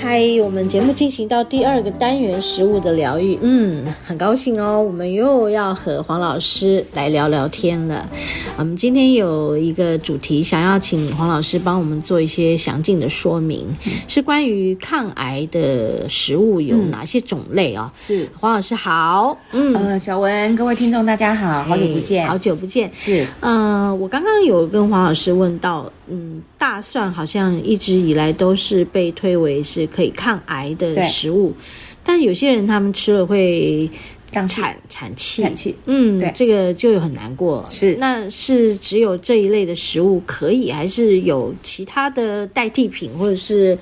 嗨，我们节目进行到第二个单元，食物的疗愈。嗯，很高兴哦，我们又要和黄老师来聊聊天了。我们今天有一个主题，想要请黄老师帮我们做一些详尽的说明，嗯、是关于抗癌的食物有哪些种类哦？是黄老师好，嗯，呃，小文，各位听众大家好，好久不见，好久不见。是，嗯、呃，我刚刚有跟黄老师问到，嗯，大蒜好像一直以来都是被推为是。可以抗癌的食物，但有些人他们吃了会产产气，产气，嗯，对，这个就很难过。是，那是只有这一类的食物可以，还是有其他的代替品或者是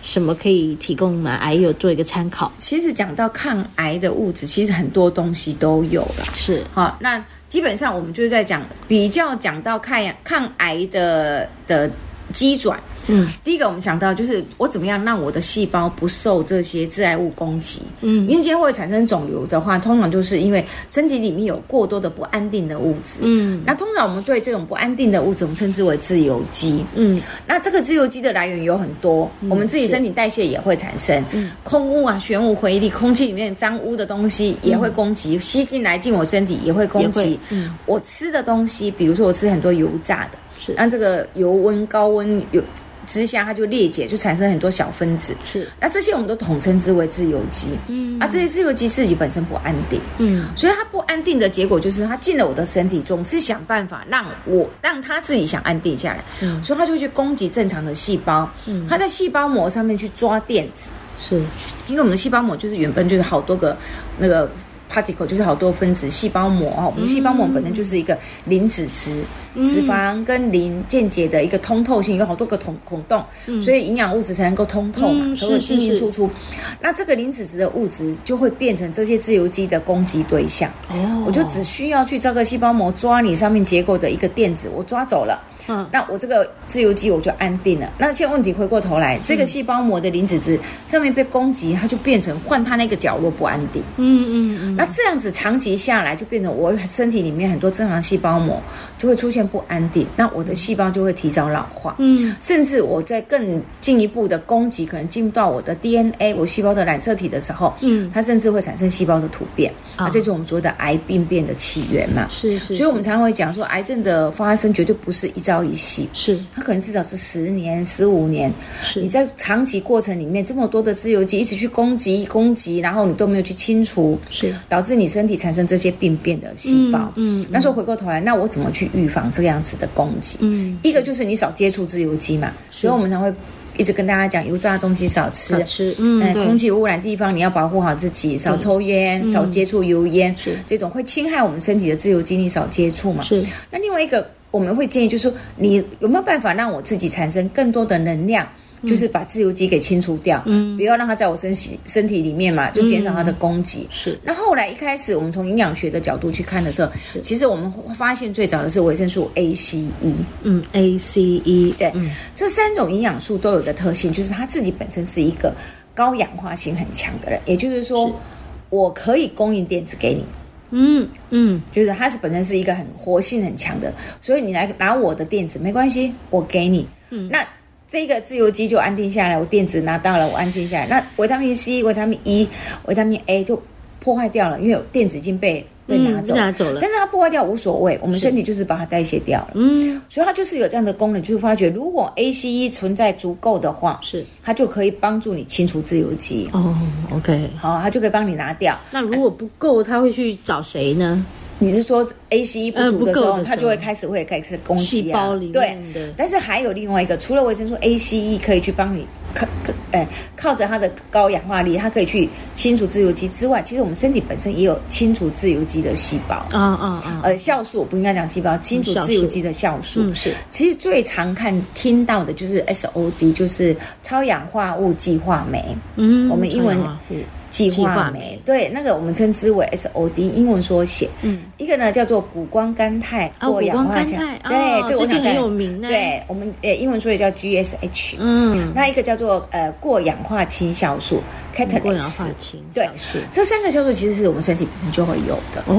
什么可以提供嘛？癌友做一个参考。其实讲到抗癌的物质，其实很多东西都有了。是，好，那基本上我们就是在讲比较讲到抗抗癌的的机转。嗯，第一个我们想到就是我怎么样让我的细胞不受这些致癌物攻击。嗯，因为今天会产生肿瘤的话，通常就是因为身体里面有过多的不安定的物质。嗯，那通常我们对这种不安定的物质，我们称之为自由基。嗯，那这个自由基的来源有很多，嗯、我们自己身体代谢也会产生。嗯，空污啊、玄武回力，空气里面脏污的东西也会攻击，嗯、吸进来进我身体也会攻击。嗯，我吃的东西，比如说我吃很多油炸的，是让这个油温高温有。之下，它就裂解，就产生很多小分子。是，那这些我们都统称之为自由基。嗯，啊，这些自由基自己本身不安定。嗯，所以它不安定的结果就是，它进了我的身体，总是想办法让我让它自己想安定下来。嗯，所以它就会去攻击正常的细胞。嗯，它在细胞膜上面去抓电子。是，因为我们的细胞膜就是原本就是好多个那个。particle 就是好多分子，细胞膜哦，我们的细胞膜本身就是一个磷脂质，嗯、脂肪跟磷间接的一个通透性，有好多个孔孔洞，嗯、所以营养物质才能够通透嘛，才会进进出出。那这个磷脂质的物质就会变成这些自由基的攻击对象。哦，我就只需要去这个细胞膜抓你上面结构的一个电子，我抓走了。嗯，那我这个自由基我就安定了。那现在问题回过头来，这个细胞膜的磷脂质上面被攻击，它就变成换它那个角落不安定。嗯嗯嗯。那这样子长期下来，就变成我身体里面很多正常细胞膜就会出现不安定，那我的细胞就会提早老化。嗯，甚至我在更进一步的攻击，可能进入到我的 DNA，我细胞的染色体的时候，嗯，它甚至会产生细胞的突变。啊，这是我们说的癌病变的起源嘛。是是。所以我们常常会讲说，癌症的发生绝对不是一朝。一夕是，它可能至少是十年、十五年。是，你在长期过程里面，这么多的自由基一直去攻击、攻击，然后你都没有去清除，是导致你身体产生这些病变的细胞。嗯，嗯，那时候回过头来，那我怎么去预防这个样子的攻击？嗯，一个就是你少接触自由基嘛，所以我们才会一直跟大家讲，油炸的东西少吃，少吃。嗯，嗯，空气污染地方你要保护好自己，少抽烟，嗯、少接触油烟，是这种会侵害我们身体的自由基，你少接触嘛。是，那另外一个。我们会建议，就是说，你有没有办法让我自己产生更多的能量？嗯、就是把自由基给清除掉，嗯，不要让它在我身体身体里面嘛，就减少它的供给。嗯、是。那后来一开始，我们从营养学的角度去看的时候，其实我们发现最早的是维生素 A、C、E。嗯，A、C、E，对，嗯、这三种营养素都有的特性，就是它自己本身是一个高氧化性很强的人，也就是说，是我可以供应电子给你。嗯嗯，就是它是本身是一个很活性很强的，所以你来拿我的电子没关系，我给你。嗯，那这个自由基就安定下来，我电子拿到了，我安静下来。那维他命 C、维他命 E、维他命 A 就破坏掉了，因为有电子已经被。被拿走，拿走了，但是它破坏掉无所谓，我们身体就是把它代谢掉了。嗯，所以它就是有这样的功能，就是发觉如果 ACE 存在足够的话，是它就可以帮助你清除自由基。哦，OK，好，它就可以帮你拿掉。那如果不够，它会去找谁呢？你是说 ACE 不足的时候，它就会开始会开始攻击啊？对，但是还有另外一个，除了维生素 ACE 可以去帮你靠靠，哎，靠着它的高氧化力，它可以去清除自由基之外，其实我们身体本身也有清除自由基的细胞。啊啊啊！呃，酵素不应该讲细胞，清除自由基的酵素。嗯，是。其实最常看听到的就是 SOD，就是超氧化物计化酶。嗯，我们英文。计划酶，对，那个我们称之为 SOD，英文缩写。嗯，一个呢叫做谷胱甘肽过氧化项，对，这个我想很有名。对，我们呃英文缩写叫 GSH。嗯，那一个叫做呃过氧化氢酵素。过氧化氢，对，这三个酵素其实是我们身体本身就会有的。哦，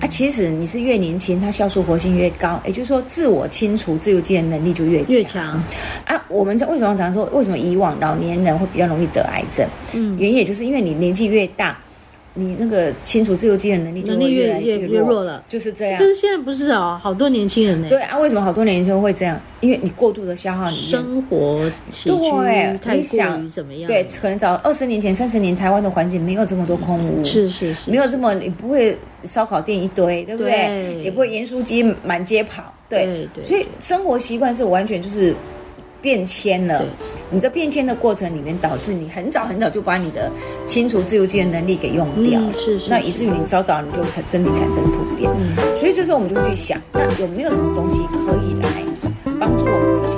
啊，其实你是越年轻，它酵素活性越高，也就是说自我清除自由基的能力就越越强。啊，我们为什么常常说，为什么以往老年人会比较容易得癌症？嗯，原因也就是因为你年纪越大，你那个清除自由基的能力就会越来越弱，越弱了，就是这样。就是现在不是哦，好多年轻人呢。对啊，为什么好多年轻人会这样？因为你过度的消耗你生活起居太过于怎么样？对，可能早二十年前、三十年，台湾的环境没有这么多空屋，是是是，没有这么你不会烧烤店一堆，对不对？也不会盐酥鸡满街跑，对对。所以生活习惯是完全就是。变迁了，你在变迁的过程里面，导致你很早很早就把你的清除自由基的能力给用掉。了，是是，那以至于你早早你就产身体产生突变，所以这时候我们就去想，那有没有什么东西可以来帮助我们？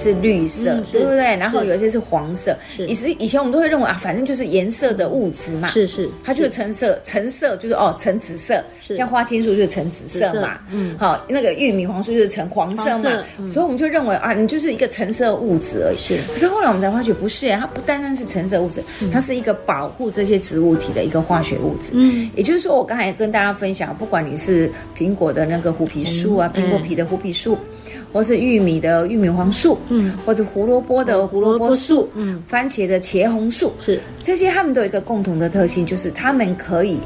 是绿色，对不对？然后有些是黄色。以前以前我们都会认为啊，反正就是颜色的物质嘛。是是，它就是橙色，橙色就是哦，橙紫色。像花青素就是橙紫色嘛。嗯，好，那个玉米黄素就是橙黄色嘛。所以我们就认为啊，你就是一个橙色物质而已。是。可是后来我们才发觉不是，它不单单是橙色物质，它是一个保护这些植物体的一个化学物质。嗯，也就是说，我刚才跟大家分享，不管你是苹果的那个虎皮素啊，苹果皮的虎皮素。或是玉米的玉米黄素，嗯，或者胡萝卜的胡萝卜素，嗯，番茄的茄红素，是。这些，它们都有一个共同的特性，就是它们可以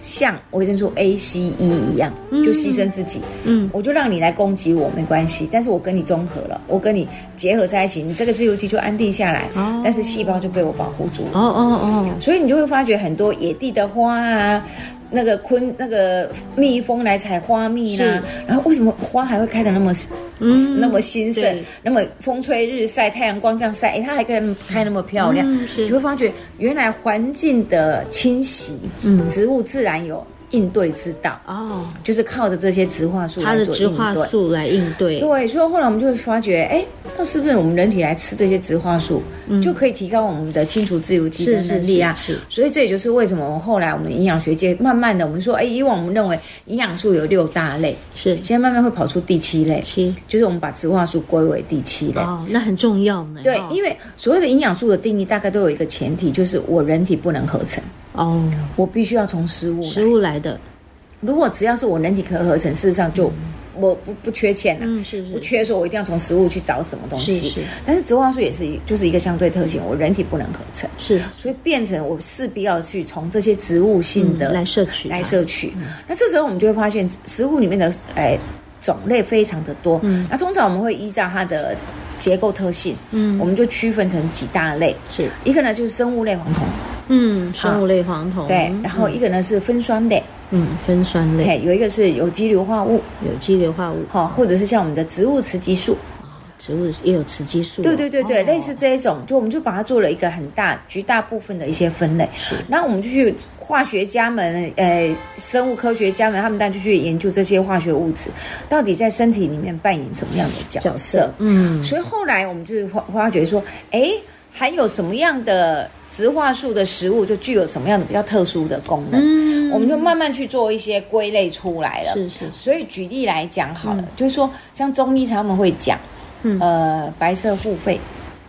像维生素 A、C、E 一样，就牺牲自己，嗯，我就让你来攻击我没关系，但是我跟你综合了，我跟你结合在一起，你这个自由基就安定下来，哦，但是细胞就被我保护住了，哦哦哦，所以你就会发觉很多野地的花啊。那个昆那个蜜蜂来采花蜜啦，是。然后为什么花还会开的那么嗯那么兴盛，那么风吹日晒太阳光这样晒，哎，它还可以开那么漂亮，嗯、你就会发觉原来环境的侵袭，嗯，植物自然有。应对之道哦，就是靠着这些植化素来做应对，它的植化素来应对。对，所以后来我们就会发觉，哎，那是不是我们人体来吃这些植化素，嗯、就可以提高我们的清除自由基的能力啊？是，是，是，是。所以这也就是为什么后来我们营养学界慢慢的，我们说，哎，以往我们认为营养素有六大类，是，现在慢慢会跑出第七类，七，就是我们把植化素归为第七类。哦，那很重要呢。对，因为所谓的营养素的定义，大概都有一个前提，就是我人体不能合成。哦，我必须要从食物食物来的。如果只要是我人体可合成，事实上就我不不缺钱了，嗯，是是，不缺说我一定要从食物去找什么东西。但是植物素也是就是一个相对特性，我人体不能合成，是，所以变成我势必要去从这些植物性的来摄取来摄取。那这时候我们就会发现，食物里面的哎种类非常的多。嗯，那通常我们会依照它的结构特性，嗯，我们就区分成几大类，是。一个呢就是生物类黄酮。嗯，生物类黄酮。对，然后一个呢是酚酸类，嗯，酚酸类，有一个是有机硫化物，有机硫化物，好，或者是像我们的植物雌激素，植物也有雌激素，对对对对，类似这一种，就我们就把它做了一个很大、绝大部分的一些分类，是，然后我们就去化学家们，呃，生物科学家们，他们当然就去研究这些化学物质到底在身体里面扮演什么样的角色，嗯，所以后来我们就是发发觉说，哎，还有什么样的？植化素的食物就具有什么样的比较特殊的功能？嗯，我们就慢慢去做一些归类出来了。是是，是。所以举例来讲好了，嗯、就是说像中医他们会讲，嗯、呃，白色护肺。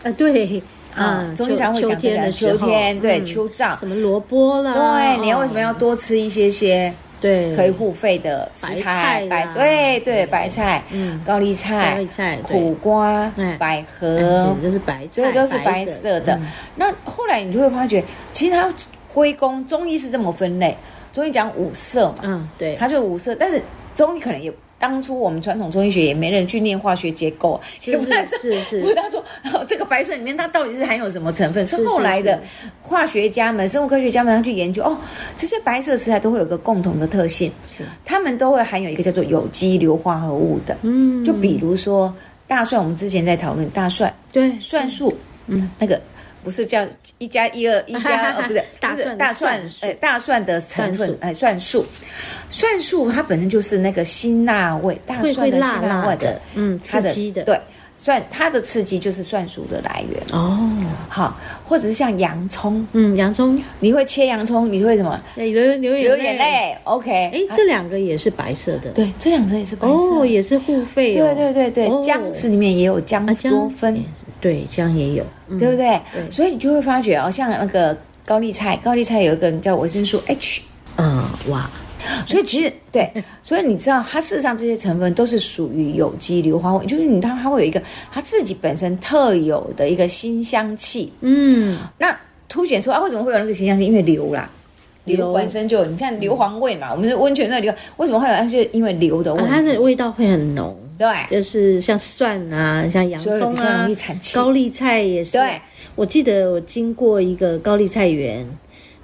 呃，对，啊、嗯，中医常会讲这个秋天，秋天对秋燥，什么萝卜啦，对，你要为什么要多吃一些些对，可以护肺的食材，白对对白菜，嗯，高丽菜、高丽菜、苦瓜、百合，都是白菜，这个都是白色。的。那后来你就会发觉，其实它归功中医是这么分类，中医讲五色嘛，嗯，对，它就五色，但是中医可能也。当初我们传统中医学也没人去念化学结构，是不是？是是。不知道说 这个白色里面它到底是含有什么成分？是后来的化学家们、生物科学家们他去研究哦，这些白色食材都会有个共同的特性，是它们都会含有一个叫做有机硫化合物的。嗯，就比如说大蒜，我们之前在讨论大蒜，对，蒜素，嗯，那个。不是叫一加一二 一加，二，不是，就是大蒜，哎，大蒜的成分，哎，蒜素，蒜素它本身就是那个辛辣味，大蒜的辛辣味的，嗯，刺激的，对。蒜它的刺激就是蒜素的来源。哦，好，或者是像洋葱，嗯，洋葱，你会切洋葱，你会什么？流流流眼泪，流眼泪，OK，哎，这两个也是白色的，对，这两个也是白色，哦，也是护肺，对对对对，姜丝里面也有姜多酚，对，姜也有，对不对？所以你就会发觉哦，像那个高丽菜，高丽菜有一个叫维生素 H，嗯，哇。所以其实对，所以你知道，它事实上这些成分都是属于有机硫化物，就是你它它会有一个它自己本身特有的一个新香气，嗯，那凸显出啊，为什么会有那个新香气？因为硫啦，硫本身就你看硫磺味嘛，我们是温泉那硫，为什么会有？那是因为硫的味，它的味道会很浓，对，就是像蒜啊，像洋葱啊，高丽菜也是。对，我记得我经过一个高丽菜园。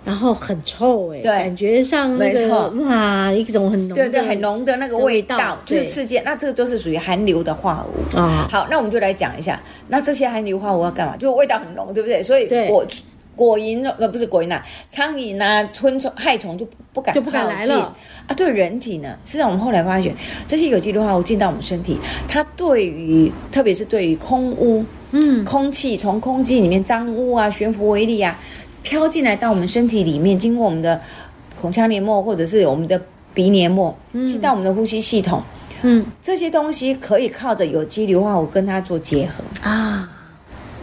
然后很臭哎，对，感觉像那个哇，一种很浓，对对，很浓的那个味道，就是刺激。那这个都是属于含硫的化合物啊。好，那我们就来讲一下，那这些含硫化合物要干嘛？就味道很浓，对不对？所以果果蝇呃不是果蝇呐，苍蝇呐、昆虫、害虫就不敢就不敢来了啊。对人体呢，实际上我们后来发现，这些有机硫化物进到我们身体，它对于特别是对于空污，嗯，空气从空气里面脏污啊、悬浮微粒啊。飘进来到我们身体里面，经过我们的口腔黏膜或者是我们的鼻黏膜，进到我们的呼吸系统。嗯，这些东西可以靠着有机硫化物跟它做结合啊。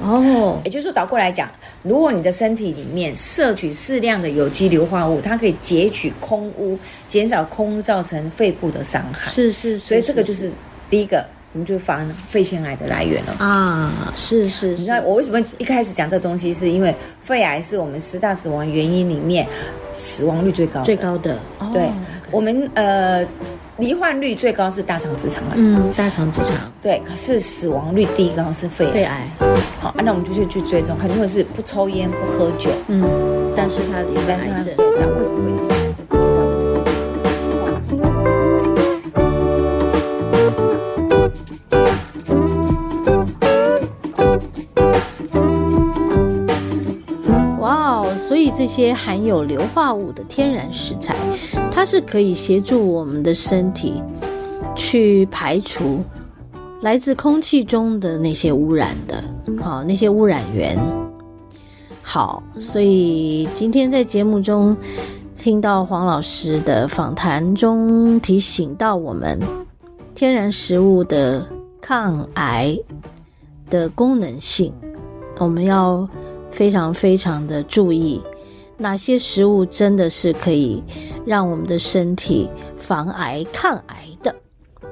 哦，也就是说倒过来讲，如果你的身体里面摄取适量的有机硫化物，它可以截取空污，减少空污造成肺部的伤害。是是，是，所以这个就是第一个。我们就防肺腺癌的来源了啊！是是，你知道我为什么一开始讲这东西，是因为肺癌是我们十大死亡原因里面死亡率最高的。最高的。对，我们呃罹患率最高是大肠直肠癌，嗯，大肠直肠。对，可是死亡率第一高是肺癌。肺癌，好，啊、那我们就去去追踪，很多人是不抽烟不喝酒，嗯，但是他有癌症，对，但为什么这些含有硫化物的天然食材，它是可以协助我们的身体去排除来自空气中的那些污染的，好，那些污染源。好，所以今天在节目中听到黄老师的访谈中提醒到我们，天然食物的抗癌的功能性，我们要非常非常的注意。哪些食物真的是可以让我们的身体防癌抗癌的？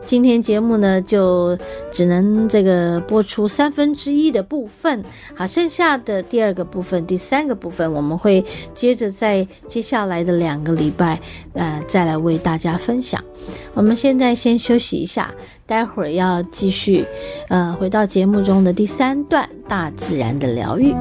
今天节目呢，就只能这个播出三分之一的部分，好，剩下的第二个部分、第三个部分，我们会接着在接下来的两个礼拜，呃，再来为大家分享。我们现在先休息一下，待会儿要继续，呃，回到节目中的第三段——大自然的疗愈。